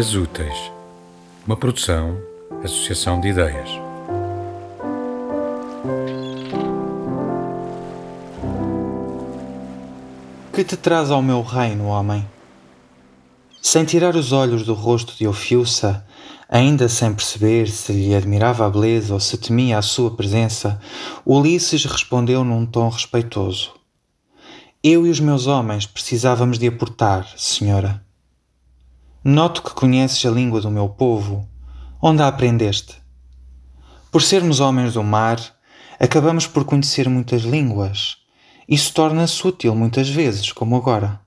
Dias Úteis, uma produção, associação de ideias. Que te traz ao meu reino, homem? Sem tirar os olhos do rosto de Ofiuça, ainda sem perceber se lhe admirava a beleza ou se temia a sua presença, Ulisses respondeu num tom respeitoso: Eu e os meus homens precisávamos de aportar, senhora. Noto que conheces a língua do meu povo. Onde a aprendeste? Por sermos homens do mar, acabamos por conhecer muitas línguas. Isso torna-se útil muitas vezes, como agora.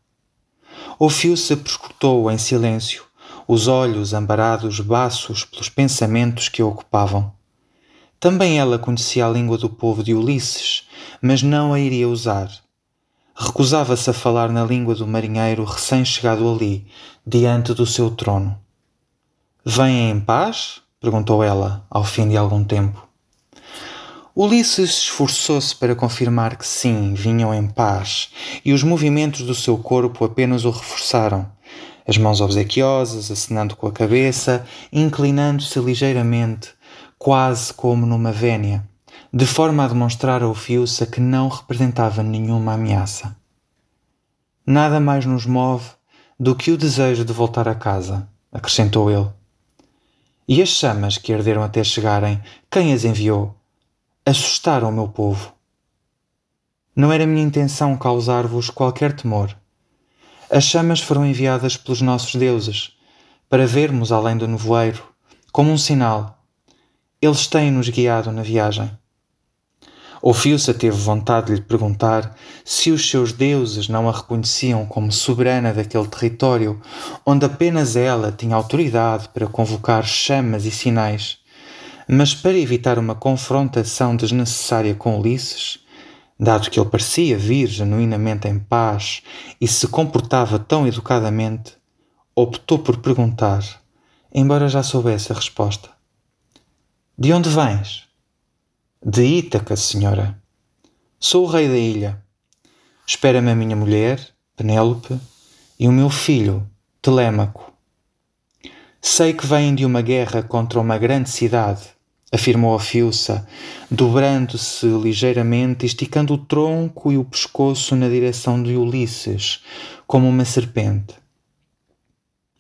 Ouviu-se prescrutou em silêncio, os olhos ambarados baços pelos pensamentos que a ocupavam. Também ela conhecia a língua do povo de Ulisses, mas não a iria usar recusava-se a falar na língua do marinheiro recém-chegado ali, diante do seu trono. Vêm em paz? perguntou ela, ao fim de algum tempo. Ulisses esforçou-se para confirmar que sim, vinham em paz, e os movimentos do seu corpo apenas o reforçaram. As mãos obsequiosas, acenando com a cabeça, inclinando-se ligeiramente, quase como numa vénia de forma a demonstrar ao Fiusa que não representava nenhuma ameaça. Nada mais nos move do que o desejo de voltar a casa, acrescentou ele. E as chamas que arderam até chegarem, quem as enviou? Assustaram o meu povo. Não era minha intenção causar-vos qualquer temor. As chamas foram enviadas pelos nossos deuses, para vermos além do nevoeiro, como um sinal. Eles têm-nos guiado na viagem. Ofiuça teve vontade de lhe perguntar se os seus deuses não a reconheciam como soberana daquele território onde apenas ela tinha autoridade para convocar chamas e sinais. Mas para evitar uma confrontação desnecessária com Ulisses, dado que ele parecia vir genuinamente em paz e se comportava tão educadamente, optou por perguntar, embora já soubesse a resposta: De onde vens? De Ítaca, senhora. Sou o rei da ilha. Espera-me a minha mulher, Penélope, e o meu filho, Telêmaco. Sei que vêm de uma guerra contra uma grande cidade, afirmou a Fiuça, dobrando-se ligeiramente e esticando o tronco e o pescoço na direção de Ulisses, como uma serpente.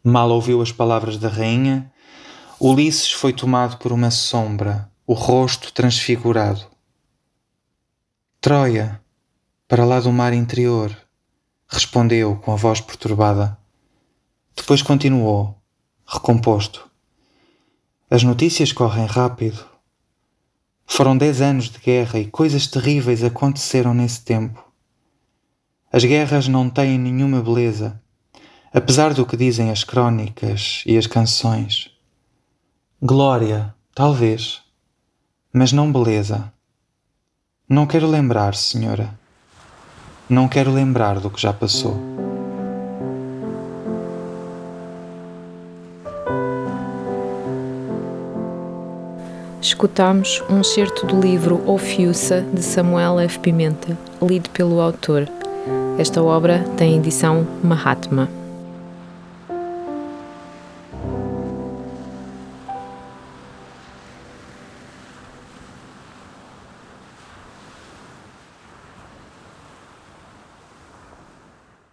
Mal ouviu as palavras da rainha, Ulisses foi tomado por uma sombra o rosto transfigurado. Troia, para lá do mar interior, respondeu com a voz perturbada. Depois continuou, recomposto. As notícias correm rápido. Foram dez anos de guerra e coisas terríveis aconteceram nesse tempo. As guerras não têm nenhuma beleza, apesar do que dizem as crônicas e as canções. Glória, talvez mas não beleza. Não quero lembrar, senhora. Não quero lembrar do que já passou. Escutamos um certo do livro Ofiuça de Samuel F. Pimenta, lido pelo autor. Esta obra tem edição Mahatma.